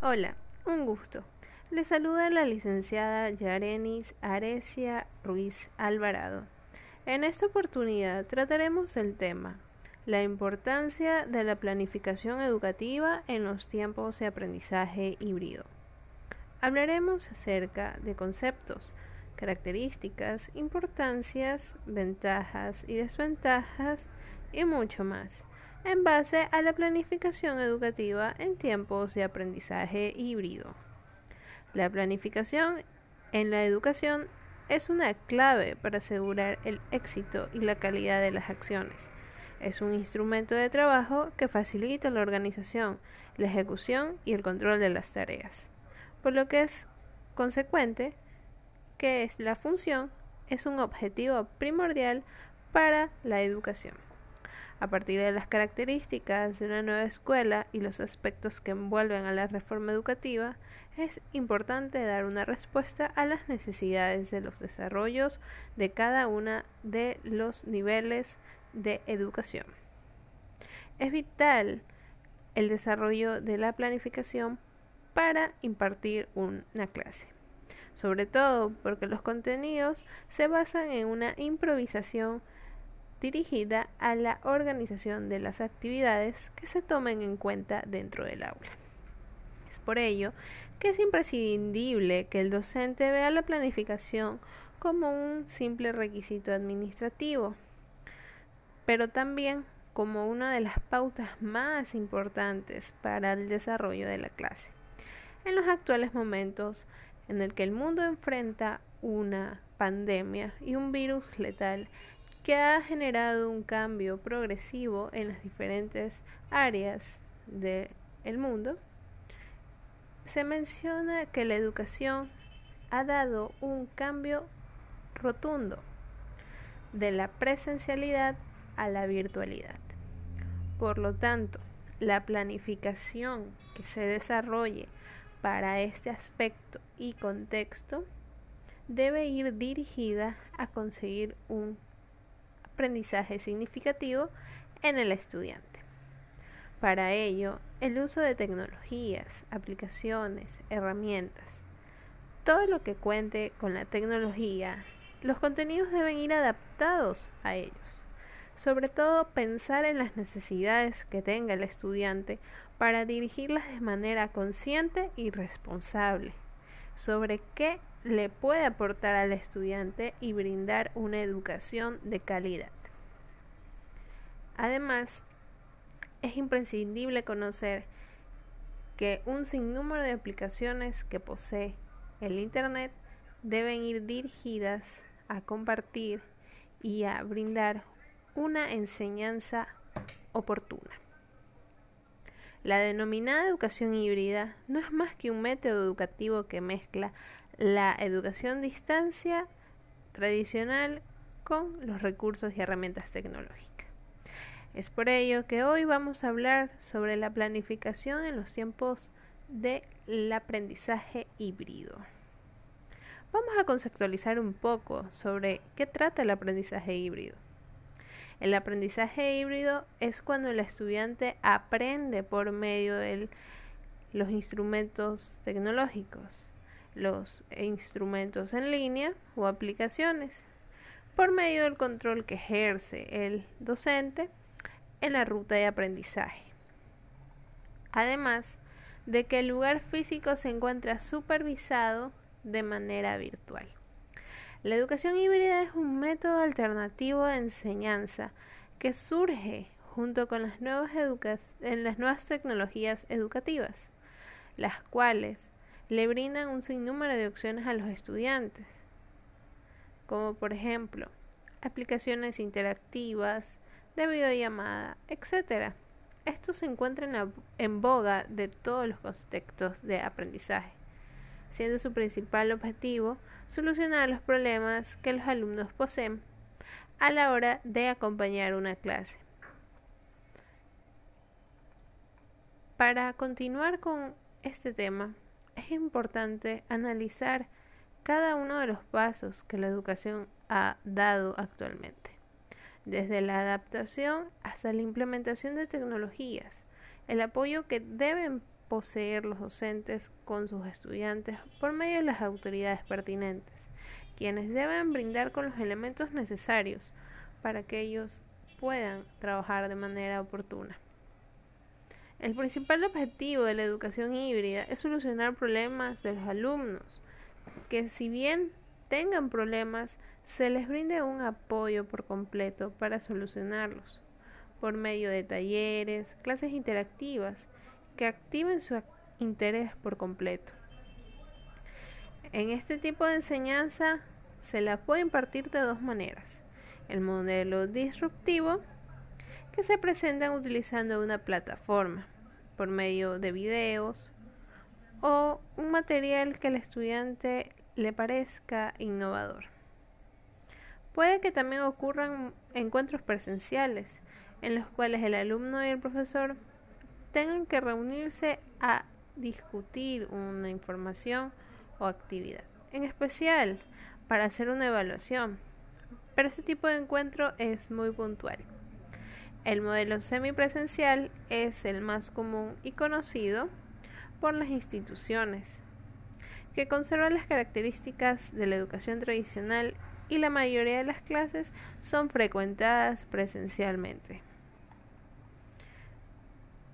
Hola, un gusto. Le saluda la licenciada Yarenis Arecia Ruiz Alvarado. En esta oportunidad trataremos el tema la importancia de la planificación educativa en los tiempos de aprendizaje híbrido. Hablaremos acerca de conceptos, características, importancias, ventajas y desventajas y mucho más en base a la planificación educativa en tiempos de aprendizaje híbrido. La planificación en la educación es una clave para asegurar el éxito y la calidad de las acciones. Es un instrumento de trabajo que facilita la organización, la ejecución y el control de las tareas, por lo que es consecuente que la función es un objetivo primordial para la educación. A partir de las características de una nueva escuela y los aspectos que envuelven a la reforma educativa, es importante dar una respuesta a las necesidades de los desarrollos de cada una de los niveles de educación. Es vital el desarrollo de la planificación para impartir una clase, sobre todo porque los contenidos se basan en una improvisación dirigida a la organización de las actividades que se tomen en cuenta dentro del aula. Es por ello que es imprescindible que el docente vea la planificación como un simple requisito administrativo, pero también como una de las pautas más importantes para el desarrollo de la clase. En los actuales momentos en el que el mundo enfrenta una pandemia y un virus letal que ha generado un cambio progresivo en las diferentes áreas del mundo, se menciona que la educación ha dado un cambio rotundo de la presencialidad a la virtualidad. Por lo tanto, la planificación que se desarrolle para este aspecto y contexto debe ir dirigida a conseguir un aprendizaje significativo en el estudiante. Para ello, el uso de tecnologías, aplicaciones, herramientas, todo lo que cuente con la tecnología, los contenidos deben ir adaptados a ellos. Sobre todo pensar en las necesidades que tenga el estudiante para dirigirlas de manera consciente y responsable sobre qué le puede aportar al estudiante y brindar una educación de calidad. Además, es imprescindible conocer que un sinnúmero de aplicaciones que posee el Internet deben ir dirigidas a compartir y a brindar una enseñanza oportuna. La denominada educación híbrida no es más que un método educativo que mezcla la educación distancia tradicional con los recursos y herramientas tecnológicas. Es por ello que hoy vamos a hablar sobre la planificación en los tiempos del aprendizaje híbrido. Vamos a conceptualizar un poco sobre qué trata el aprendizaje híbrido. El aprendizaje híbrido es cuando el estudiante aprende por medio de los instrumentos tecnológicos, los instrumentos en línea o aplicaciones, por medio del control que ejerce el docente en la ruta de aprendizaje. Además de que el lugar físico se encuentra supervisado de manera virtual. La educación híbrida es un método alternativo de enseñanza que surge junto con las nuevas, en tecnologías educativas, las cuales le brindan un sinnúmero de opciones a los estudiantes, como por ejemplo aplicaciones interactivas, de videollamada, etc. Esto se encuentra en boga de todos los contextos de aprendizaje siendo su principal objetivo solucionar los problemas que los alumnos poseen a la hora de acompañar una clase. Para continuar con este tema, es importante analizar cada uno de los pasos que la educación ha dado actualmente, desde la adaptación hasta la implementación de tecnologías, el apoyo que deben poseer los docentes con sus estudiantes por medio de las autoridades pertinentes, quienes deben brindar con los elementos necesarios para que ellos puedan trabajar de manera oportuna. El principal objetivo de la educación híbrida es solucionar problemas de los alumnos, que si bien tengan problemas, se les brinde un apoyo por completo para solucionarlos, por medio de talleres, clases interactivas, que activen su interés por completo. En este tipo de enseñanza se la puede impartir de dos maneras. El modelo disruptivo, que se presentan utilizando una plataforma por medio de videos o un material que al estudiante le parezca innovador. Puede que también ocurran encuentros presenciales en los cuales el alumno y el profesor tengan que reunirse a discutir una información o actividad, en especial para hacer una evaluación. Pero este tipo de encuentro es muy puntual. El modelo semipresencial es el más común y conocido por las instituciones, que conserva las características de la educación tradicional y la mayoría de las clases son frecuentadas presencialmente.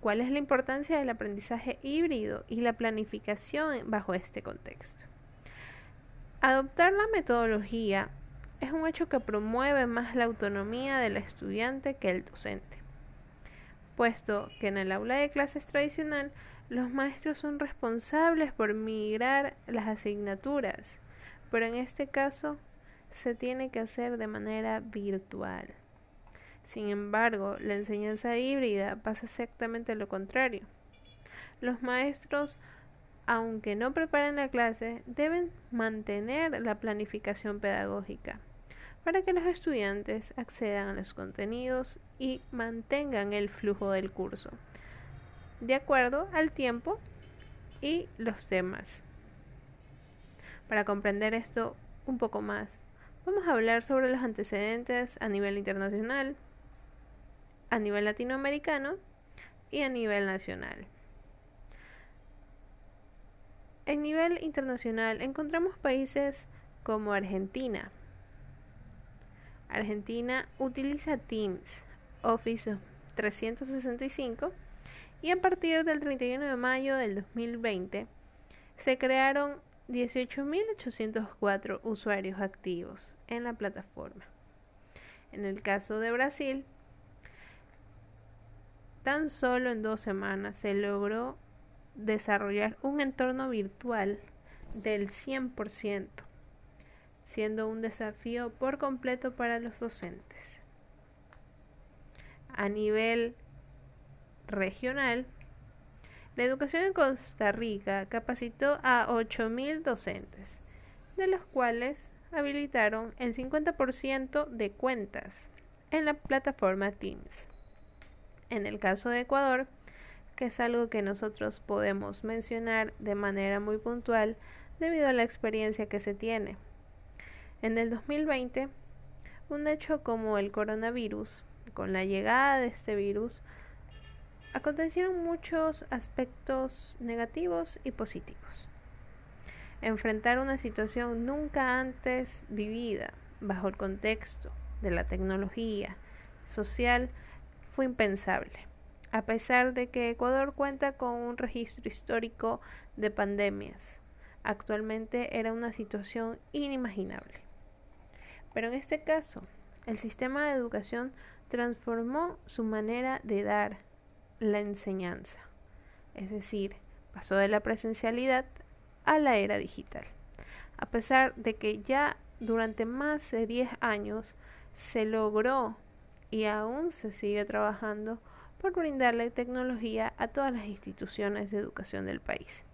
¿Cuál es la importancia del aprendizaje híbrido y la planificación bajo este contexto? Adoptar la metodología es un hecho que promueve más la autonomía del estudiante que el docente, puesto que en el aula de clases tradicional los maestros son responsables por migrar las asignaturas, pero en este caso se tiene que hacer de manera virtual. Sin embargo, la enseñanza híbrida pasa exactamente lo contrario. Los maestros, aunque no preparen la clase, deben mantener la planificación pedagógica para que los estudiantes accedan a los contenidos y mantengan el flujo del curso, de acuerdo al tiempo y los temas. Para comprender esto un poco más, vamos a hablar sobre los antecedentes a nivel internacional, a nivel latinoamericano y a nivel nacional. En nivel internacional encontramos países como Argentina, Argentina utiliza Teams, Office 365 y a partir del 31 de mayo del 2020 se crearon 18.804 usuarios activos en la plataforma. En el caso de Brasil, tan solo en dos semanas se logró desarrollar un entorno virtual del 100% siendo un desafío por completo para los docentes. A nivel regional, la educación en Costa Rica capacitó a 8.000 docentes, de los cuales habilitaron el 50% de cuentas en la plataforma Teams. En el caso de Ecuador, que es algo que nosotros podemos mencionar de manera muy puntual debido a la experiencia que se tiene. En el 2020, un hecho como el coronavirus, con la llegada de este virus, acontecieron muchos aspectos negativos y positivos. Enfrentar una situación nunca antes vivida bajo el contexto de la tecnología social fue impensable, a pesar de que Ecuador cuenta con un registro histórico de pandemias. Actualmente era una situación inimaginable. Pero en este caso, el sistema de educación transformó su manera de dar la enseñanza. Es decir, pasó de la presencialidad a la era digital. A pesar de que ya durante más de 10 años se logró y aún se sigue trabajando por brindarle tecnología a todas las instituciones de educación del país.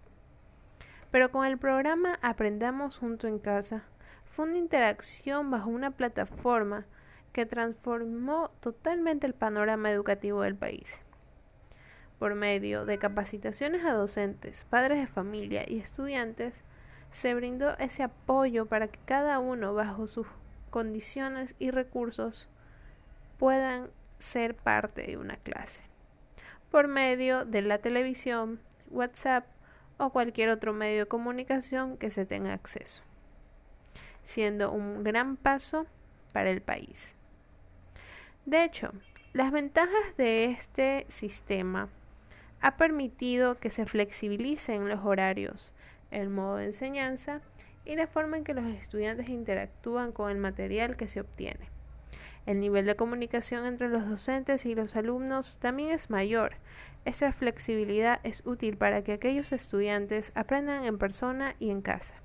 Pero con el programa Aprendamos junto en casa, fue una interacción bajo una plataforma que transformó totalmente el panorama educativo del país. Por medio de capacitaciones a docentes, padres de familia y estudiantes, se brindó ese apoyo para que cada uno, bajo sus condiciones y recursos, puedan ser parte de una clase. Por medio de la televisión, WhatsApp o cualquier otro medio de comunicación que se tenga acceso, siendo un gran paso para el país. De hecho, las ventajas de este sistema ha permitido que se flexibilicen los horarios, el modo de enseñanza y la forma en que los estudiantes interactúan con el material que se obtiene. El nivel de comunicación entre los docentes y los alumnos también es mayor. Esta flexibilidad es útil para que aquellos estudiantes aprendan en persona y en casa.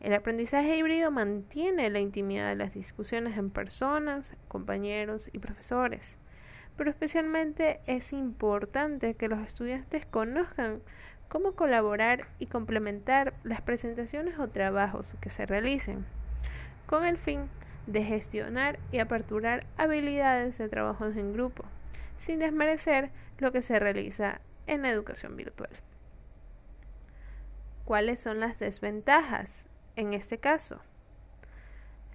El aprendizaje híbrido mantiene la intimidad de las discusiones en personas, compañeros y profesores, pero especialmente es importante que los estudiantes conozcan cómo colaborar y complementar las presentaciones o trabajos que se realicen, con el fin de gestionar y aperturar habilidades de trabajo en grupo, sin desmerecer lo que se realiza en la educación virtual. ¿Cuáles son las desventajas en este caso?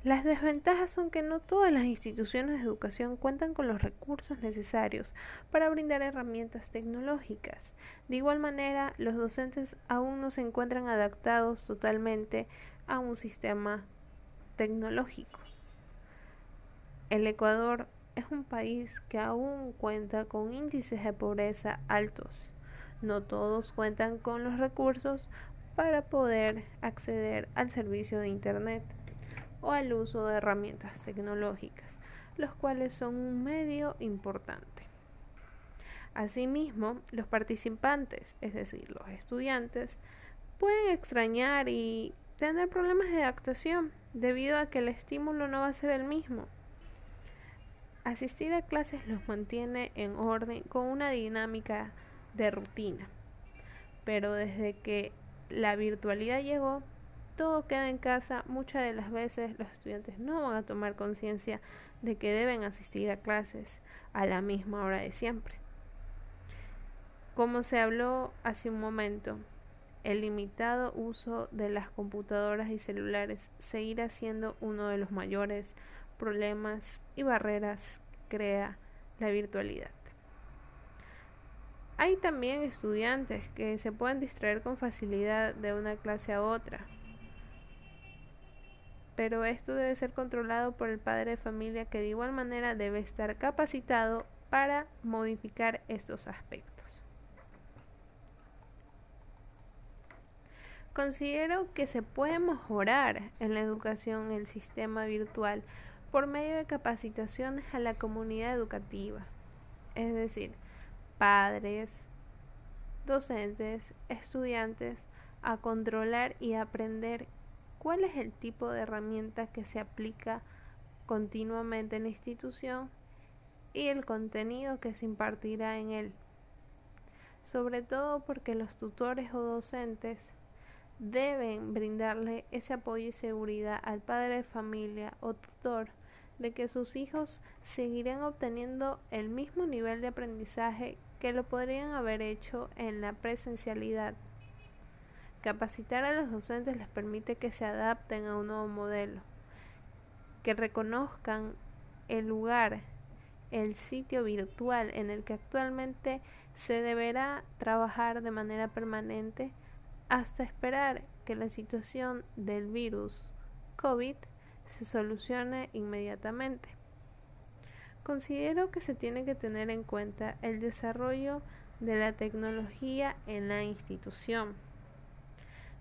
Las desventajas son que no todas las instituciones de educación cuentan con los recursos necesarios para brindar herramientas tecnológicas. De igual manera, los docentes aún no se encuentran adaptados totalmente a un sistema tecnológico. El Ecuador es un país que aún cuenta con índices de pobreza altos. No todos cuentan con los recursos para poder acceder al servicio de Internet o al uso de herramientas tecnológicas, los cuales son un medio importante. Asimismo, los participantes, es decir, los estudiantes, pueden extrañar y tener problemas de adaptación debido a que el estímulo no va a ser el mismo. Asistir a clases los mantiene en orden con una dinámica de rutina, pero desde que la virtualidad llegó, todo queda en casa, muchas de las veces los estudiantes no van a tomar conciencia de que deben asistir a clases a la misma hora de siempre. Como se habló hace un momento, el limitado uso de las computadoras y celulares seguirá siendo uno de los mayores problemas y barreras que crea la virtualidad. Hay también estudiantes que se pueden distraer con facilidad de una clase a otra, pero esto debe ser controlado por el padre de familia que de igual manera debe estar capacitado para modificar estos aspectos. Considero que se puede mejorar en la educación el sistema virtual por medio de capacitaciones a la comunidad educativa, es decir, padres, docentes, estudiantes, a controlar y aprender cuál es el tipo de herramienta que se aplica continuamente en la institución y el contenido que se impartirá en él. Sobre todo porque los tutores o docentes deben brindarle ese apoyo y seguridad al padre de familia o tutor de que sus hijos seguirán obteniendo el mismo nivel de aprendizaje que lo podrían haber hecho en la presencialidad. Capacitar a los docentes les permite que se adapten a un nuevo modelo, que reconozcan el lugar, el sitio virtual en el que actualmente se deberá trabajar de manera permanente hasta esperar que la situación del virus COVID se solucione inmediatamente. Considero que se tiene que tener en cuenta el desarrollo de la tecnología en la institución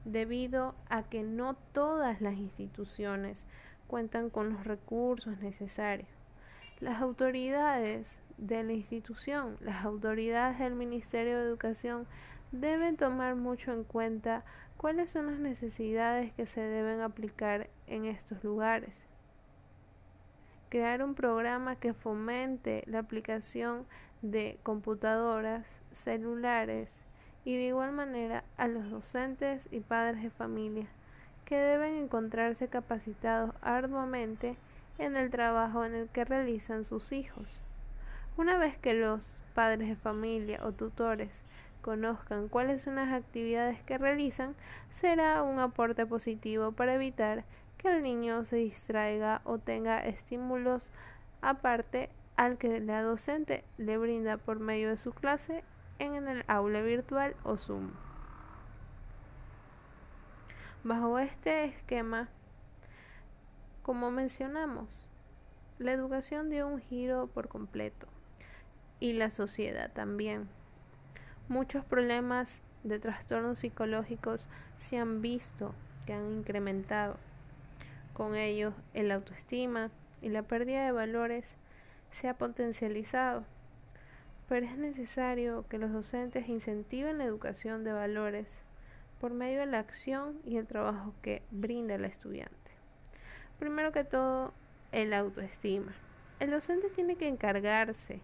debido a que no todas las instituciones cuentan con los recursos necesarios. Las autoridades de la institución, las autoridades del Ministerio de Educación deben tomar mucho en cuenta cuáles son las necesidades que se deben aplicar en estos lugares. Crear un programa que fomente la aplicación de computadoras, celulares, y de igual manera a los docentes y padres de familia, que deben encontrarse capacitados arduamente en el trabajo en el que realizan sus hijos. Una vez que los padres de familia o tutores conozcan cuáles son las actividades que realizan, será un aporte positivo para evitar que el niño se distraiga o tenga estímulos aparte al que la docente le brinda por medio de su clase en el aula virtual o Zoom. Bajo este esquema, como mencionamos, la educación dio un giro por completo y la sociedad también. Muchos problemas de trastornos psicológicos se han visto que han incrementado. Con ello, el autoestima y la pérdida de valores se ha potencializado. Pero es necesario que los docentes incentiven la educación de valores por medio de la acción y el trabajo que brinda el estudiante. Primero que todo, el autoestima. El docente tiene que encargarse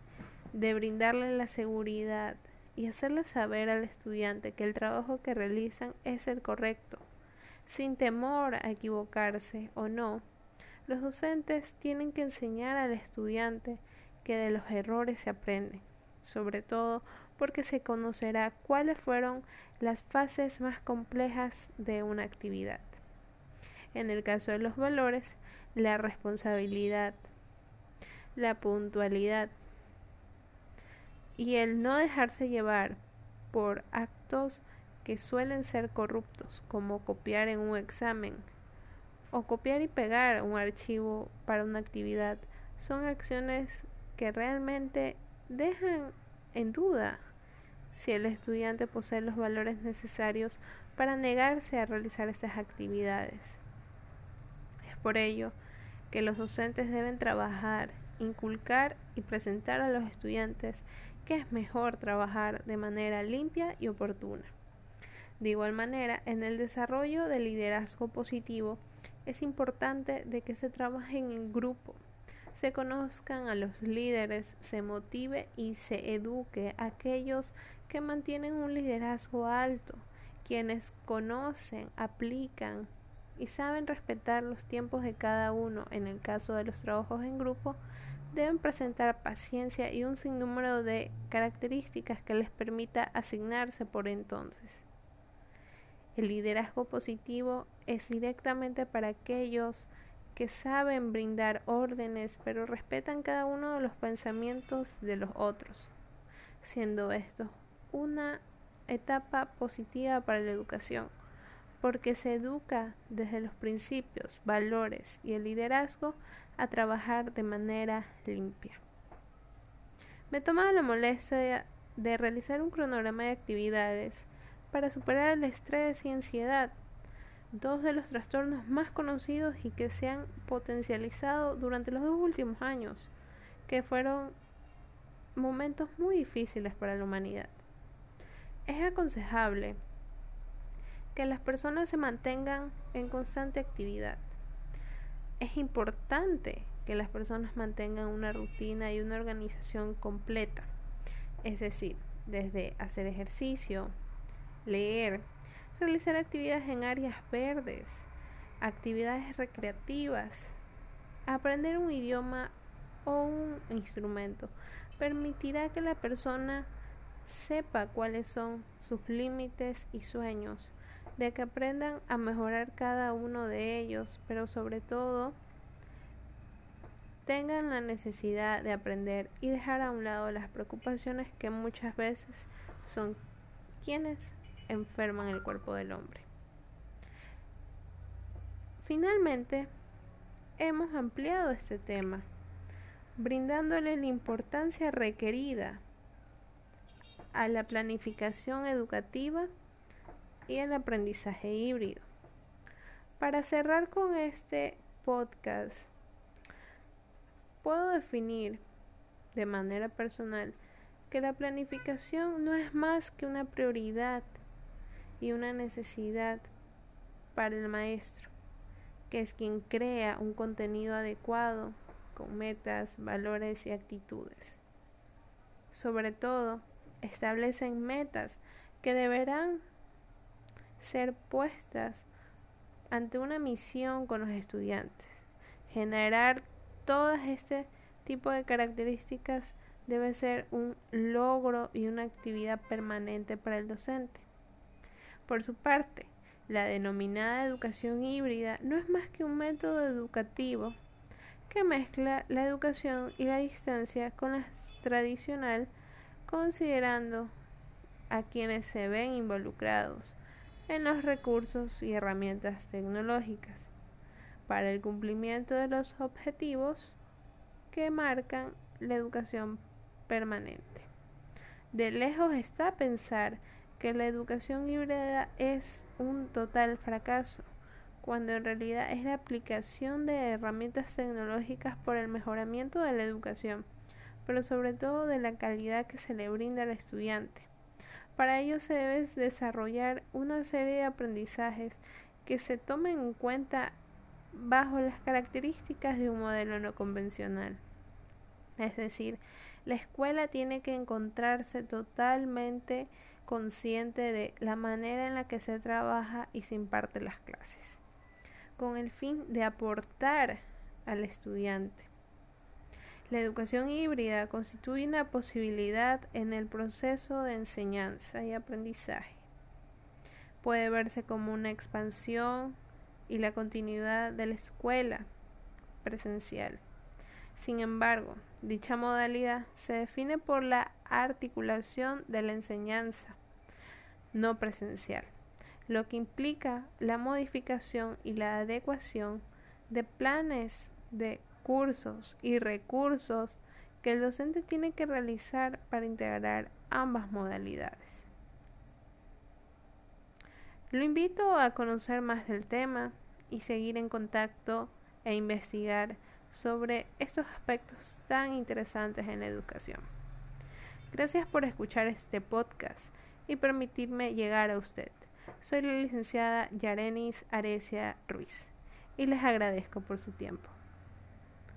de brindarle la seguridad y hacerle saber al estudiante que el trabajo que realizan es el correcto, sin temor a equivocarse o no. Los docentes tienen que enseñar al estudiante que de los errores se aprende, sobre todo porque se conocerá cuáles fueron las fases más complejas de una actividad. En el caso de los valores, la responsabilidad, la puntualidad y el no dejarse llevar por actos que suelen ser corruptos, como copiar en un examen o copiar y pegar un archivo para una actividad, son acciones que realmente dejan en duda si el estudiante posee los valores necesarios para negarse a realizar estas actividades. Es por ello que los docentes deben trabajar, inculcar y presentar a los estudiantes que es mejor trabajar de manera limpia y oportuna. De igual manera, en el desarrollo del liderazgo positivo es importante de que se trabaje en grupo, se conozcan a los líderes, se motive y se eduque a aquellos que mantienen un liderazgo alto, quienes conocen, aplican y saben respetar los tiempos de cada uno en el caso de los trabajos en grupo, deben presentar paciencia y un sinnúmero de características que les permita asignarse por entonces. El liderazgo positivo es directamente para aquellos que saben brindar órdenes pero respetan cada uno de los pensamientos de los otros, siendo estos una etapa positiva para la educación, porque se educa desde los principios, valores y el liderazgo a trabajar de manera limpia. Me tomaba la molestia de realizar un cronograma de actividades para superar el estrés y ansiedad, dos de los trastornos más conocidos y que se han potencializado durante los dos últimos años, que fueron momentos muy difíciles para la humanidad. Es aconsejable que las personas se mantengan en constante actividad. Es importante que las personas mantengan una rutina y una organización completa. Es decir, desde hacer ejercicio, leer, realizar actividades en áreas verdes, actividades recreativas, aprender un idioma o un instrumento permitirá que la persona sepa cuáles son sus límites y sueños, de que aprendan a mejorar cada uno de ellos, pero sobre todo tengan la necesidad de aprender y dejar a un lado las preocupaciones que muchas veces son quienes enferman el cuerpo del hombre. Finalmente, hemos ampliado este tema, brindándole la importancia requerida a la planificación educativa y el aprendizaje híbrido. Para cerrar con este podcast, puedo definir de manera personal que la planificación no es más que una prioridad y una necesidad para el maestro, que es quien crea un contenido adecuado con metas, valores y actitudes. Sobre todo, establecen metas que deberán ser puestas ante una misión con los estudiantes. Generar todo este tipo de características debe ser un logro y una actividad permanente para el docente. Por su parte, la denominada educación híbrida no es más que un método educativo que mezcla la educación y la distancia con la tradicional considerando a quienes se ven involucrados en los recursos y herramientas tecnológicas para el cumplimiento de los objetivos que marcan la educación permanente. De lejos está pensar que la educación híbrida es un total fracaso, cuando en realidad es la aplicación de herramientas tecnológicas por el mejoramiento de la educación, pero sobre todo de la calidad que se le brinda al estudiante. Para ello se debe desarrollar una serie de aprendizajes que se tomen en cuenta bajo las características de un modelo no convencional. Es decir, la escuela tiene que encontrarse totalmente consciente de la manera en la que se trabaja y se imparte las clases, con el fin de aportar al estudiante. La educación híbrida constituye una posibilidad en el proceso de enseñanza y aprendizaje. Puede verse como una expansión y la continuidad de la escuela presencial. Sin embargo, dicha modalidad se define por la articulación de la enseñanza no presencial, lo que implica la modificación y la adecuación de planes de cursos y recursos que el docente tiene que realizar para integrar ambas modalidades. Lo invito a conocer más del tema y seguir en contacto e investigar sobre estos aspectos tan interesantes en la educación. Gracias por escuchar este podcast y permitirme llegar a usted. Soy la licenciada Yarenis Arecia Ruiz y les agradezco por su tiempo.